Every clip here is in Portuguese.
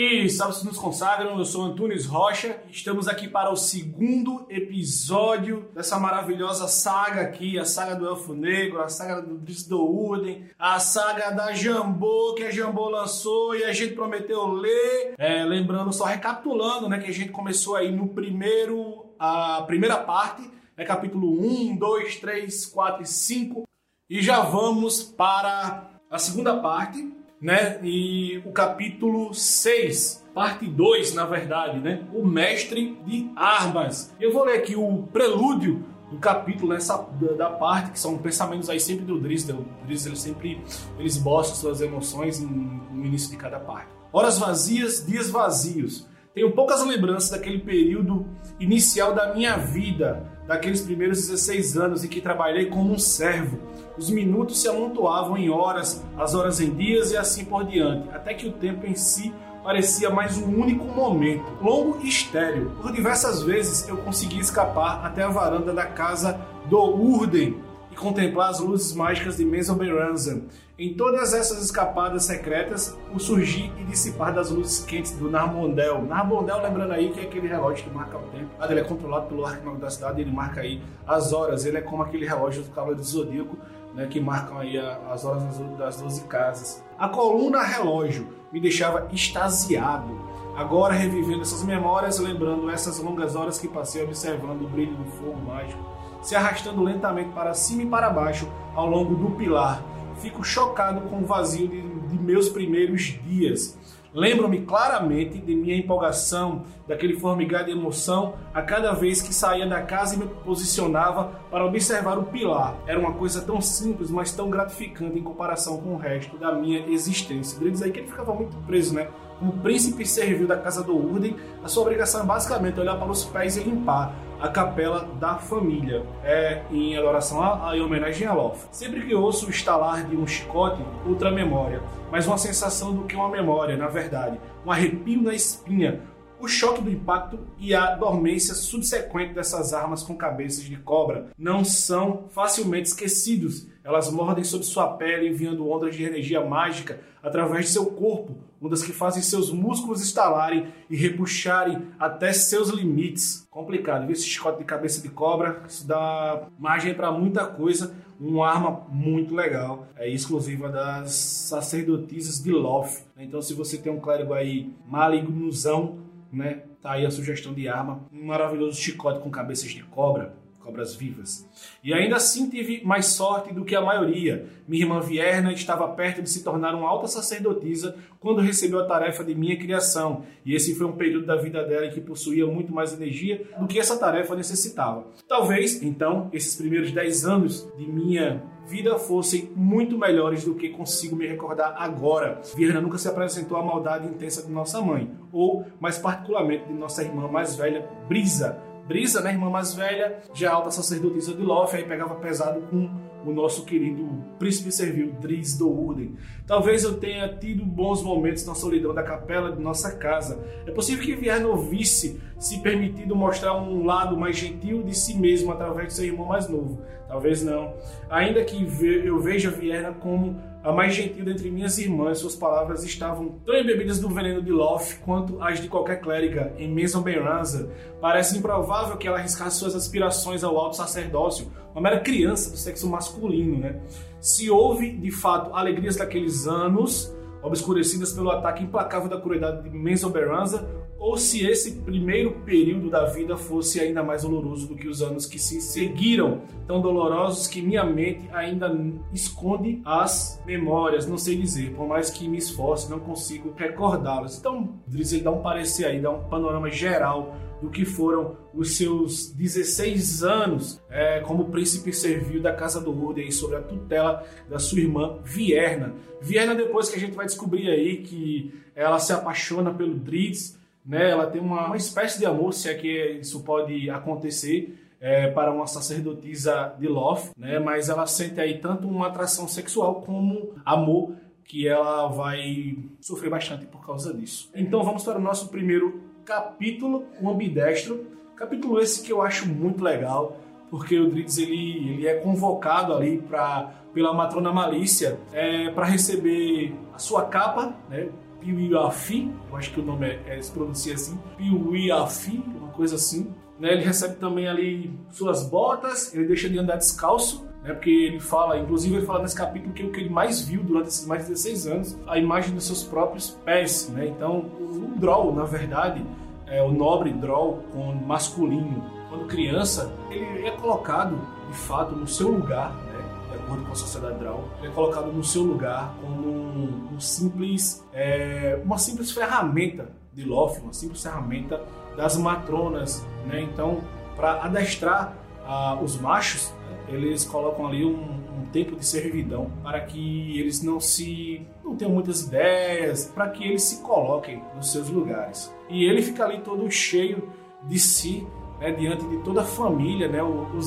E salve nos consagram, eu sou Antunes Rocha. Estamos aqui para o segundo episódio dessa maravilhosa saga aqui, a saga do Elfo Negro, a saga do Drizdo Urden, a saga da Jambô que a Jambô lançou e a gente prometeu ler. É, lembrando, só recapitulando, né, que a gente começou aí no primeiro, a primeira parte, né, capítulo 1, 2, 3, 4 e 5. E já vamos para a segunda parte, né? E o capítulo 6, parte 2, na verdade, né? O mestre de armas. Eu vou ler aqui o prelúdio do capítulo nessa da, parte que são pensamentos aí sempre do Drizzt. O Drizzt ele sempre ele esboça suas emoções no início de cada parte. Horas vazias, dias vazios. Tenho poucas lembranças daquele período inicial da minha vida, daqueles primeiros 16 anos em que trabalhei como um servo os minutos se amontoavam em horas, as horas em dias e assim por diante, até que o tempo em si parecia mais um único momento, longo e estéril. Por diversas vezes eu consegui escapar até a varanda da casa do Urden e contemplar as luzes mágicas de Mesoberanza. Em todas essas escapadas secretas, o surgir e dissipar das luzes quentes do Narbondel. Narbondel, lembrando aí que é aquele relógio que marca o tempo. Ele é controlado pelo arquimago da cidade, ele marca aí as horas. Ele é como aquele relógio do Cavaleiro do Zodíaco, né, que marcam aí as horas das 12 casas. A coluna relógio me deixava extasiado. Agora revivendo essas memórias, lembrando essas longas horas que passei observando o brilho do fogo mágico, se arrastando lentamente para cima e para baixo ao longo do pilar. Fico chocado com o vazio de, de meus primeiros dias Lembro-me claramente de minha empolgação, daquele formigar de emoção a cada vez que saía da casa e me posicionava para observar o pilar. Era uma coisa tão simples, mas tão gratificante em comparação com o resto da minha existência. Diz aí que ele ficava muito preso, né? Como príncipe servil da casa do Urden, a sua obrigação é basicamente olhar para os pés e limpar a capela da família, é em adoração a, em homenagem a Loth. Sempre que ouço o estalar de um chicote, outra memória, mas uma sensação do que uma memória, na verdade, um arrepio na espinha, o choque do impacto e a dormência subsequente dessas armas com cabeças de cobra. Não são facilmente esquecidos. Elas mordem sob sua pele, enviando ondas de energia mágica através de seu corpo, ondas que fazem seus músculos estalarem e repuxarem até seus limites. Complicado, viu? Esse chicote de cabeça de cobra, isso dá margem para muita coisa. Uma arma muito legal, é exclusiva das sacerdotisas de Loth. Então, se você tem um clérigo aí malignozão, né? Tá aí a sugestão de arma. Um maravilhoso chicote com cabeças de cobra cobras vivas. E ainda assim tive mais sorte do que a maioria. Minha irmã Vierna estava perto de se tornar uma alta sacerdotisa quando recebeu a tarefa de minha criação, e esse foi um período da vida dela que possuía muito mais energia do que essa tarefa necessitava. Talvez, então, esses primeiros 10 anos de minha vida fossem muito melhores do que consigo me recordar agora. Vierna nunca se apresentou à maldade intensa de nossa mãe, ou mais particularmente de nossa irmã mais velha, Brisa, Brisa, né, irmã mais velha, já alta sacerdotisa de Loth, aí pegava pesado com o nosso querido príncipe servil, Driz do Urden. Talvez eu tenha tido bons momentos na solidão da capela de nossa casa. É possível que Vierno visse se permitido mostrar um lado mais gentil de si mesmo através de seu irmão mais novo. Talvez não. Ainda que eu veja Vierna como a mais gentil dentre minhas irmãs, suas palavras estavam tão embebidas do veneno de Loth quanto as de qualquer clériga em Mesoberanza. Parece improvável que ela arriscasse suas aspirações ao alto sacerdócio, uma mera criança do sexo masculino, né? Se houve, de fato, alegrias daqueles anos, obscurecidas pelo ataque implacável da crueldade de Mesoberanza, ou se esse primeiro período da vida fosse ainda mais doloroso do que os anos que se seguiram, tão dolorosos que minha mente ainda esconde as memórias, não sei dizer, por mais que me esforce, não consigo recordá-las. Então, Drizzle dá um parecer aí, dá um panorama geral do que foram os seus 16 anos é, como príncipe servil da Casa do Urden sob a tutela da sua irmã Vierna. Vierna, depois que a gente vai descobrir aí que ela se apaixona pelo Drizzt, né? Ela tem uma, uma espécie de amor, se é que isso pode acontecer. É, para uma sacerdotisa de Loth, né? mas ela sente aí tanto uma atração sexual como amor que ela vai sofrer bastante por causa disso. Então vamos para o nosso primeiro capítulo, o ambidestro. Capítulo esse que eu acho muito legal, porque o Dritz ele, ele é convocado ali para pela matrona Malícia é, para receber a sua capa, né? Piuiafi, eu acho que o nome é, é se pronuncia assim, Piuiafi, uma coisa assim. Né? Ele recebe também ali suas botas, ele deixa de andar descalço, né? porque ele fala, inclusive ele fala nesse capítulo que o que ele mais viu durante esses mais de 16 anos, a imagem dos seus próprios pés. Né? Então, o Droll, na verdade, é o nobre Droll com masculino, quando criança, ele é colocado, de fato, no seu lugar, né? de acordo com a sociedade Droll, ele é colocado no seu lugar como um, um simples, é, uma simples ferramenta de Loth, uma simples ferramenta das matronas, né? Então, para adestrar uh, os machos, eles colocam ali um, um, tempo de servidão para que eles não se não tenham muitas ideias, para que eles se coloquem nos seus lugares. E ele fica ali todo cheio de si, né, diante de toda a família, né? O, o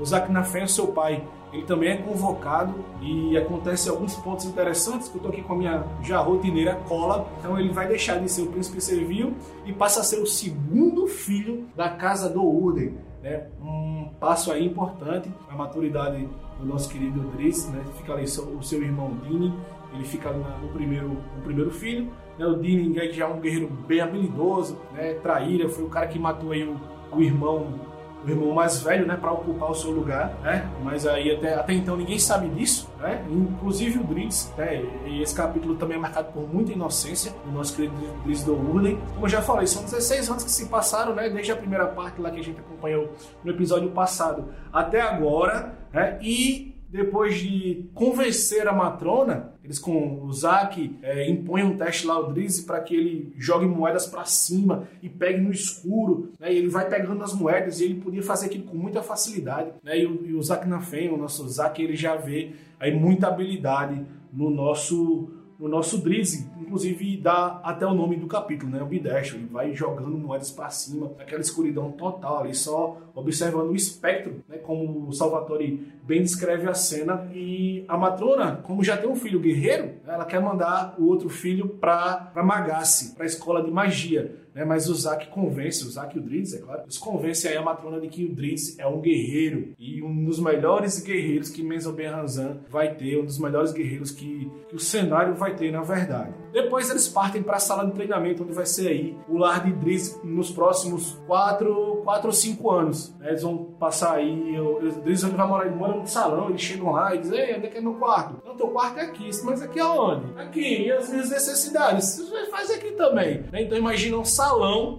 o Zac Nafé, o seu pai, ele também é convocado e acontece alguns pontos interessantes que eu tô aqui com a minha já rotineira cola. Então ele vai deixar de ser o príncipe servil e passa a ser o segundo filho da casa do Urden. Né? Um passo aí importante a maturidade do nosso querido Driz, né? Fica ali o seu irmão Dini, ele fica no primeiro, no primeiro filho. Né? O Dini já é um guerreiro bem habilidoso, né? Traíra, foi o cara que matou aí o, o irmão o irmão mais velho, né, para ocupar o seu lugar, né? Mas aí até, até então ninguém sabe disso, né? Inclusive o Dritz, né? E esse capítulo também é marcado por muita inocência do nosso querido Dritz do Urley. Como eu já falei, são 16 anos que se passaram, né? Desde a primeira parte lá que a gente acompanhou no episódio passado até agora, né? E depois de convencer a matrona, eles com o Zack é, impõem um teste lá ao Drizzy para que ele jogue moedas para cima e pegue no escuro. Né? E ele vai pegando as moedas e ele podia fazer aquilo com muita facilidade. Né? E, o, e o Zack o nosso Zack, ele já vê aí muita habilidade no nosso no nosso Drizzy, inclusive dá até o nome do capítulo, né? O Bidestro, ele vai jogando moedas para cima, aquela escuridão total ali, só observando o espectro, né? Como o Salvatore bem descreve a cena. E a matrona, como já tem um filho guerreiro, ela quer mandar o outro filho para Magasse, para escola de magia. Né? Mas o Zack convence, o Zack e o Dritz, é claro, eles convencem aí a matrona de que o Dritz é um guerreiro e um dos melhores guerreiros que Menzo Ben Hanzan vai ter, um dos melhores guerreiros que, que o cenário vai ter, na verdade. Depois eles partem para a sala de treinamento, onde vai ser aí o lar de Dritz nos próximos 4 ou 5 anos. Né? Eles vão passar aí, o Dritz vai morar, ele mora no salão, eles chegam lá e dizem, ei, onde é que é meu quarto? Não, teu quarto é aqui, mas aqui aonde? Aqui, e as minhas necessidades? Faz aqui também. Né? Então imagina um salão,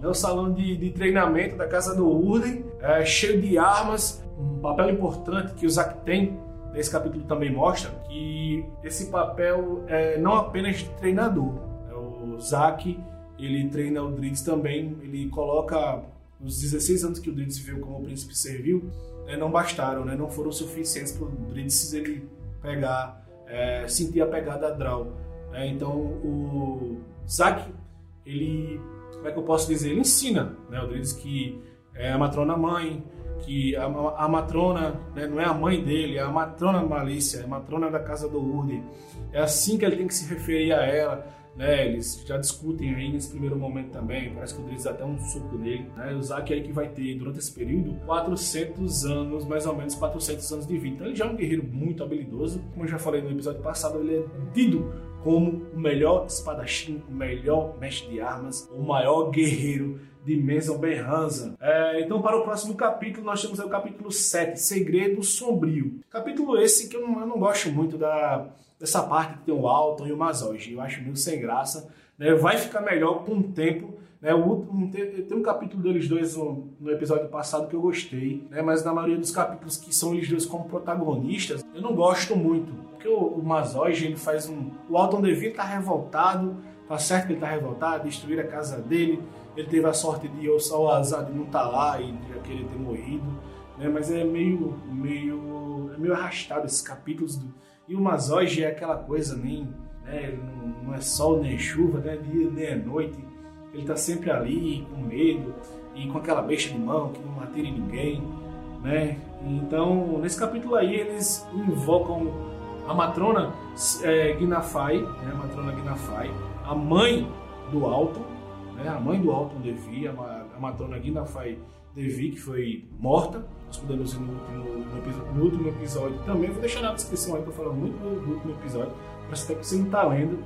é o salão de, de treinamento da casa do Urden, é, cheio de armas, um papel importante que o Zack tem esse capítulo também mostra que esse papel é não apenas de treinador. É o Zack, ele treina o Driggs também, ele coloca os 16 anos que o Driggs viveu como príncipe servil, né, não bastaram, né, não foram suficientes para o Driggs ele pegar, é, sentir a pegada Draw. Né, então o Zack, ele, como é que eu posso dizer, ele ensina né, o Driggs que é a matrona mãe, que a, a matrona né, não é a mãe dele, é a matrona Malícia, é a matrona da casa do Urdi. É assim que ele tem que se referir a ela. Né, eles já discutem aí nesse primeiro momento também, parece que o Driz até um soco dele. Né, o Zack aí que vai ter, durante esse período, 400 anos, mais ou menos 400 anos de vida. Então ele já é um guerreiro muito habilidoso. Como eu já falei no episódio passado, ele é tido como o melhor espadachim, o melhor mestre de armas, o maior guerreiro de Mason Berranza. É, então, para o próximo capítulo, nós temos o capítulo 7, Segredo Sombrio. Capítulo esse que eu não, eu não gosto muito da, dessa parte que tem o Alton e o Mazoge. Eu acho meio sem graça. Né? Vai ficar melhor com o tempo. Né? O, um, tem, tem, um capítulo deles dois no, no, episódio passado que eu gostei, né? mas na maioria dos capítulos que são eles dois como protagonistas, eu não gosto muito. Porque o, o ele faz um... O Alton Devine tá revoltado, tá certo que ele tá revoltado, destruir a casa dele, ele teve a sorte de ou só o azar de não estar tá lá e de querer ter morrido, né? Mas é meio, meio, é meio arrastado esses capítulos do... e o Mazoge é aquela coisa nem, né? Não, não é sol nem chuva, né? Dia nem é noite, ele está sempre ali com medo e com aquela besta de mão que não atira ninguém, né? Então nesse capítulo aí eles invocam a matrona é, Gnafai, né? A matrona Gnafai, a mãe do Alto né? a mãe do Alton Devi, a, a matrona Guinafai Devi, que foi morta. Nós podemos ir no último, no, no último episódio também. Vou deixar na descrição aí, que eu falo muito do, último episódio, mas até que você não está lendo.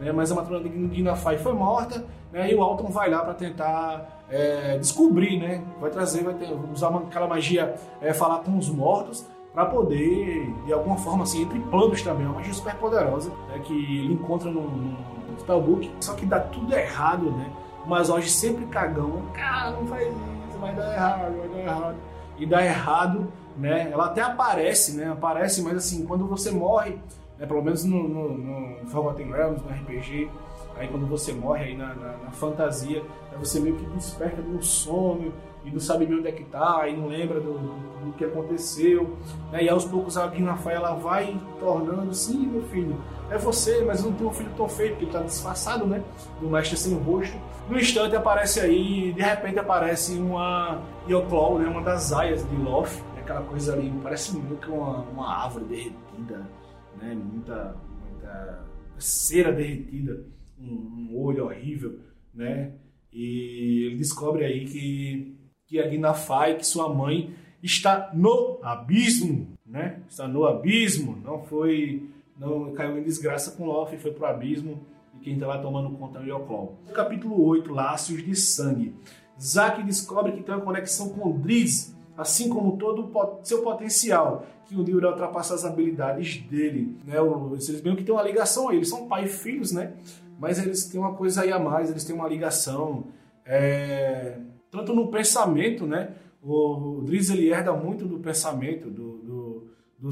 né? mas a matrona de Ginafai foi morta, né? e o Alton vai lá para tentar é, descobrir, né? vai trazer, vai ter, usar uma, aquela magia, é, falar com os mortos, para poder, de alguma forma, assim, entre planos também, uma magia super poderosa, né? que ele encontra no, no Spellbook, só que dá tudo errado, né? Mas hoje sempre cagão, cara, não faz isso, vai dar errado, vai dar errado. E dá errado, né? Ela até aparece, né? Aparece, mas assim, quando você morre, né? pelo menos no, no, no Forgotten Realms, no RPG, aí quando você morre aí na, na, na fantasia, né? você meio que desperta de um sono e não sabe bem onde é que tá, e não lembra do, do, que aconteceu, né? e aos poucos a Guinafai ela vai tornando, sim, meu filho, é você, mas não tem um filho tão feio, porque ele tá disfarçado, né, do mestre sem rosto. No instante aparece aí, de repente aparece uma Yoclaw, né, uma das aias de Loth, aquela coisa ali, parece muito uma, uma árvore derretida, né? Muita, muita cera derretida, um, um, olho horrível, né? E ele descobre aí que, que a Gnafai, que sua mãe, está no abismo, né? Está no abismo, não foi, não caiu em desgraça com Loth, foi pro abismo e quem está lá tomando conta é o Yoclol. Capítulo 8, Laços de Sangue. Zack descobre que tem uma conexão com Driz, assim como todo o seu potencial, que dia irá ultrapassar as habilidades dele. Né? Eles meio que têm uma ligação aí, eles são pai e filhos, né? Mas eles têm uma coisa aí a mais, eles têm uma ligação. É... Tanto no pensamento, né? O, Driz ele herda muito do pensamento do, do, do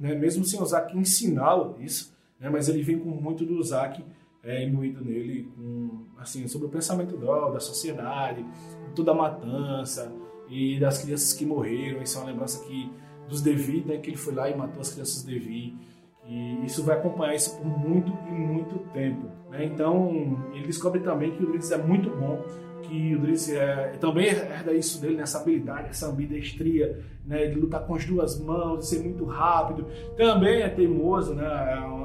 né? mesmo sem o Zack ensiná-lo isso, né? mas ele vem com muito do Zack é, imbuído nele, com, assim, sobre o pensamento da, da sociedade, toda a matança, e das crianças que morreram. Isso é uma lembrança que dos Devi, né, que ele foi lá e matou as crianças Devi. E isso vai acompanhar isso por muito e muito tempo. Né? Então, ele descobre também que o Driz é muito bom, que o Driz é, também herda isso dele, nessa habilidade, essa ambidestria, né, de lutar com as duas mãos, de ser muito rápido. Também é teimoso, né,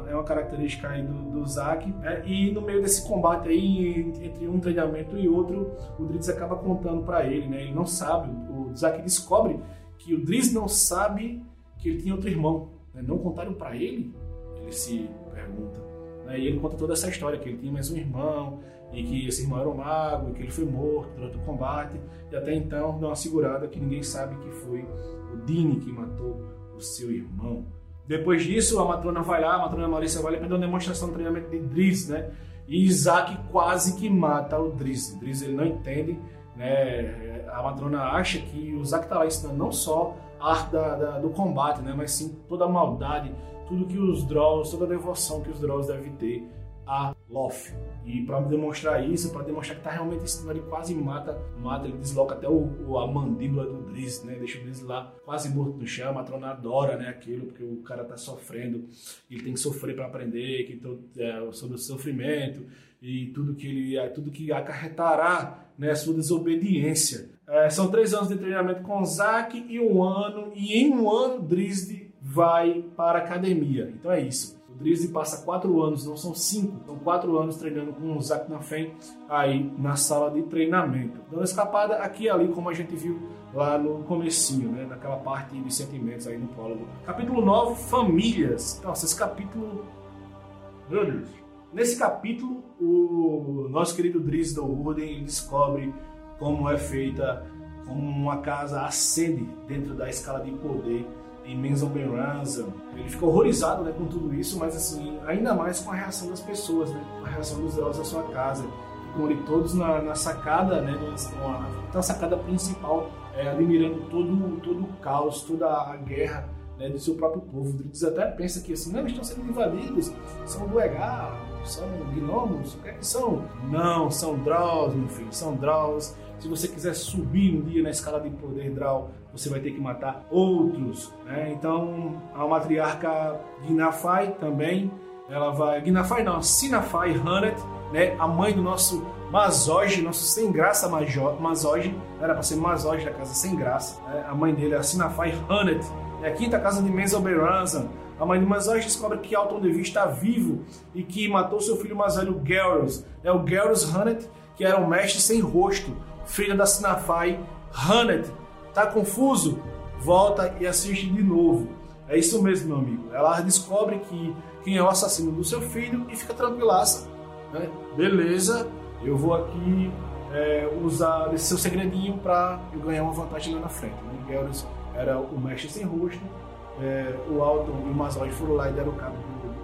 é uma é característica aí do, do Zack. Né? E no meio desse combate aí, entre um treinamento e outro, o Driz acaba contando para ele, né, ele não sabe, o Zack descobre que o Driz não sabe que ele tinha outro irmão. Né? Não contaram para ele? Ele se pergunta. Né? E ele conta toda essa história, que ele tinha mais um irmão, e que esse irmão era um mago, e que ele foi morto durante o combate, e até então deu uma segurada que ninguém sabe que foi o Dini que matou o seu irmão. Depois disso, a matrona vai lá, a matrona Maurícia vai lá para dar uma demonstração de treinamento de Driz, né? E Isaac quase que mata o Driz. Driz ele não entende, né? A matrona acha que o Isaac está lá ensinando não só a arte da, da, do combate, né? Mas sim toda a maldade, tudo que os Draws, toda a devoção que os Draws devem ter a Loth. E para demonstrar isso, para demonstrar que está realmente ensinando, ele quase mata, mata, ele desloca até o, o a mandíbula do Driz, né? Deixa o Driz lá quase morto no chão. A matrona adora, né? Aquilo, porque o cara está sofrendo, ele tem que sofrer para aprender, que todo, é, sobre o sofrimento e tudo que ele, é, tudo que acarretará, né? A sua desobediência. É, são três anos de treinamento com Zack e um ano, e em um ano Drizzy vai para a academia. Então é isso. O Drizzy passa quatro anos, não são cinco, são quatro anos treinando com o Zack Nafen aí na sala de treinamento. Dando escapada aqui e ali, como a gente viu lá no comecinho, né, naquela parte de sentimentos aí no prólogo. Capítulo 9, Famílias. Nossa, esse capítulo... Meu Deus. Nesse capítulo, o nosso querido Drizzy do Urden descobre como é feita, como uma casa ascende dentro da escala de poder em Menzel Ransom. Ele fica horrorizado né, com tudo isso, mas assim, ainda mais com a reação das pessoas, né, a reação dos heróis da sua casa. Com ele todos na, na sacada, né, na, na sacada principal, é, admirando todo, todo o caos, toda a guerra né, do seu próprio povo. Eles até pensa que assim, não, estão sendo invadidos, são Duegar, são gnomos, o que é que são? Não, são Draws, meu filho, são Draws se você quiser subir um dia na escala de poder Draw, você vai ter que matar outros. Né? Então, a matriarca Ginafai também, ela vai. Ginafai não, Sinafai Hanet, né? a mãe do nosso Mazoge, nosso sem graça Mazoge, era para ser Mazoge da casa sem graça. Né? A mãe dele é Sinafai Hanet, é a quinta casa de Menzoberranzan. A mãe de Mazoge descobre que Alton Devi está vivo e que matou seu filho mais velho, Garrus. É o Garrus Hanet, que era um mestre sem rosto, filha da Sinafai, Hannet. Tá confuso? Volta e assiste de novo. É isso mesmo, meu amigo. Ela descobre que quem é o assassino do seu filho e fica tranquilaça. Né? Beleza, eu vou aqui é, usar esse seu segredinho para ganhar uma vantagem lá na frente. Né? Geralt era o mestre sem rosto, é, o Alton e o Mazog foram lá e deram o cabo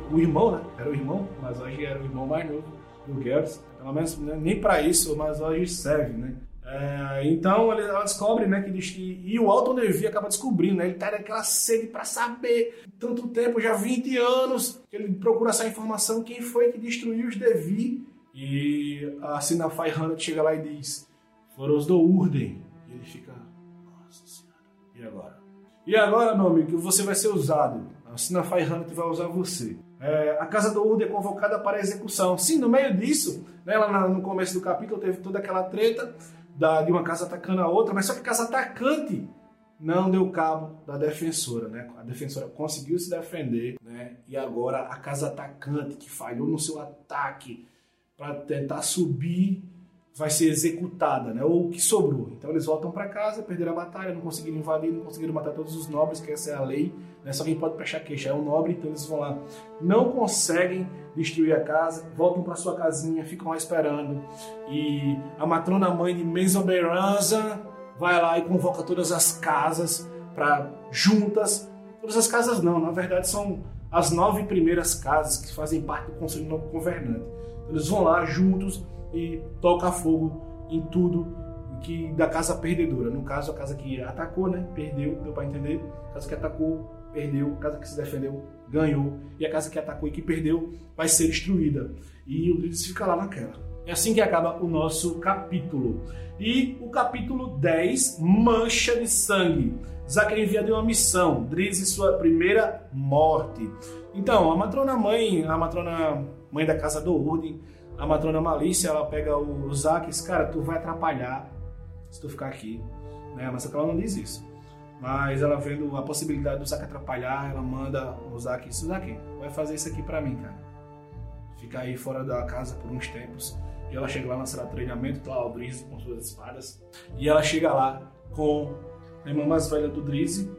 do o irmão, né? Era o irmão, o Mazog era o irmão mais novo do Geralt. Pelo menos né? nem para isso o Mazog serve, né? É, então ela descobre, né, que diz que. E o Alton Levi acaba descobrindo, né? Ele tá naquela sede para saber. Tanto tempo, já 20 anos, que ele procura essa informação: quem foi que destruiu os Devi. E a Sinafai Hanat chega lá e diz: foram os do Urden. E ele fica: nossa senhora, e agora? E agora, meu amigo, você vai ser usado. A Sinafai Hanat vai usar você. É, a casa do Urden é convocada para execução. Sim, no meio disso, né, lá no começo do capítulo, teve toda aquela treta da, de uma casa atacando a outra, mas só que a casa atacante não deu cabo da defensora, né? A defensora conseguiu se defender, né? E agora a casa atacante que falhou no seu ataque para tentar subir vai ser executada, né? Ou o que sobrou. Então eles voltam para casa, perderam a batalha, não conseguiram invadir, não conseguiram matar todos os nobres, que essa é a lei, né? Só quem pode prestar queixa é o nobre, então eles vão lá, não conseguem destruir a casa, voltam para sua casinha, ficam lá esperando. E a matrona mãe de Mesoberanza vai lá e convoca todas as casas para juntas. Todas as casas não, na verdade são as nove primeiras casas que fazem parte do conselho novo governante. Então, eles vão lá juntos e toca fogo em tudo que da casa perdedora. No caso, a casa que atacou, né? Perdeu, deu para entender. A casa que atacou, perdeu. A casa que se defendeu, ganhou. E a casa que atacou e que perdeu vai ser destruída. E o Driz fica lá naquela. É assim que acaba o nosso capítulo. E o capítulo 10, Mancha de Sangue. Zack é enviado em uma missão, Driz e sua primeira morte. Então, a matrona mãe, a matrona mãe da casa do Urden, a matrona Malícia, ela pega o Zack e diz, cara, tu vai atrapalhar se tu ficar aqui. Né? Mas ela não diz isso. Mas ela vendo a possibilidade do Zack atrapalhar, ela manda o Zack, isso Zack, vai fazer isso aqui para mim, cara. Fica aí fora da casa por uns tempos. E ela chega lá na sala de treinamento, tá lá o Drizzy com suas espadas. E ela chega lá com a irmã mais velha do Drizzy.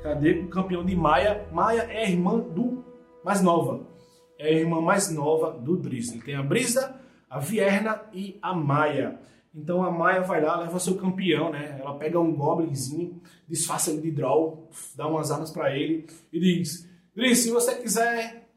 Cadê o campeão de Maia? Maia é a irmã do mais nova é a irmã mais nova do Driz. Ele tem a Brisa, a Vierna e a Maia. Então a Maia vai lá, leva seu campeão, né? Ela pega um goblinzinho, disfarça ele de draw, dá umas armas para ele e diz: Driz, se você quiser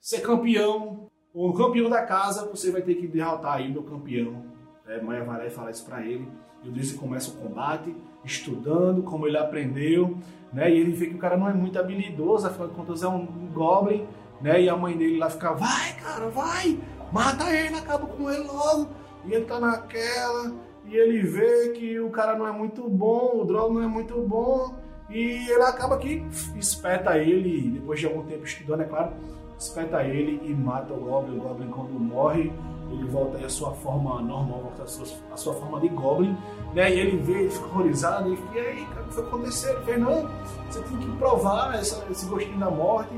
ser campeão, ou campeão da casa, você vai ter que derrotar aí meu campeão. É, Maia vai lá e fala isso para ele. E o Driz começa o combate, estudando como ele aprendeu, né? E ele vê que o cara não é muito habilidoso, afinal de contas é um goblin né? E a mãe dele lá fica, vai, cara, vai, mata ele, acaba com ele logo. E ele tá naquela, e ele vê que o cara não é muito bom, o drone não é muito bom, e ele acaba que espeta ele, depois de algum tempo estudando, é claro, espeta ele e mata o Goblin. O Goblin, quando morre, ele volta à sua forma normal, volta à sua, à sua forma de Goblin, né? E ele vê, ele fica horrorizado, e fica, e aí, cara, o que foi acontecer? Ele fez, não, você tem que provar essa, esse gostinho da morte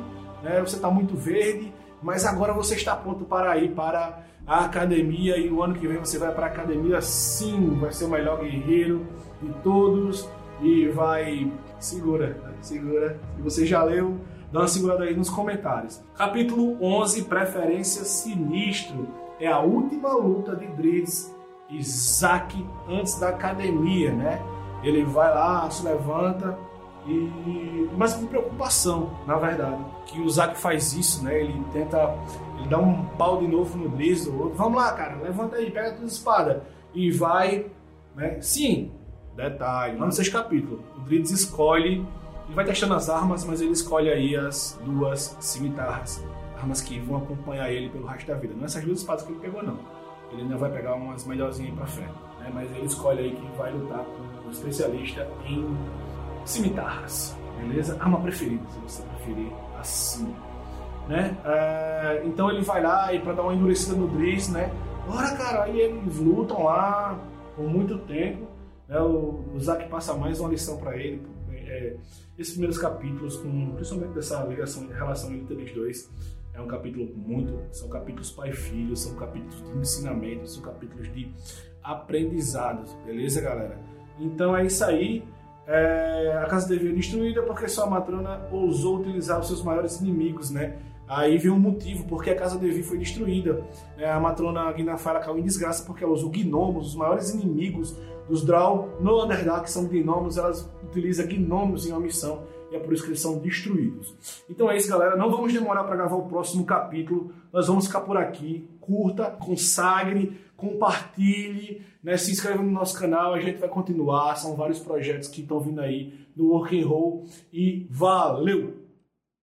né? você está muito verde, mas agora você está pronto para ir para a academia e o ano que vem você vai para a academia sim, vai ser o melhor guerreiro de todos e vai segura, segura. Se você já leu, dá uma segurada aí nos comentários. Capítulo 11, preferência sinistro. É a última luta de Drizzt e Zack antes da academia, né? Ele vai lá, se levanta, e mas com preocupação, na verdade, que o Zack faz isso, né? Ele tenta, ele dá um pau de novo no Driz, vamos lá, cara, levanta aí, pega a tua espada e vai, né? Sim, detalhe, lá no sexto capítulo, o Driz escolhe, ele vai testando as armas, mas ele escolhe aí as duas cimitarras, armas que vão acompanhar ele pelo resto da vida. Não é essas duas espadas que ele pegou não. Ele ainda vai pegar umas melhorzinhas aí pra frente, né? Mas ele escolhe aí que vai lutar com um especialista em cimitarras, beleza? Arma preferida, se você preferir assim, né? É, então ele vai lá e para dar uma endurecida no Driz, né? Bora, cara, aí eles lutam lá por muito tempo, né? O, o Zack passa mais uma lição para ele. É, esses primeiros capítulos, com, principalmente dessa ligação, relação entre eles dois, é um capítulo muito. São capítulos pai e filho, são capítulos de ensinamento, são capítulos de aprendizados, beleza, galera? Então é isso aí. é, a casa devia destruída porque sua matrona ousou utilizar os seus maiores inimigos, né? Aí vem um motivo porque a casa Devi foi destruída. É, a matrona Guinafara caiu em desgraça porque ela usou gnomos, os maiores inimigos dos Drow no Underdark são gnomos, elas utilizam gnomos em uma missão e é por isso que eles são destruídos. Então é isso, galera. Não vamos demorar para gravar o próximo capítulo. Nós vamos ficar por aqui. Curta, consagre, compartilhe, né? se inscreva no nosso canal. A gente vai continuar. São vários projetos que estão vindo aí no Work and Roll. E valeu!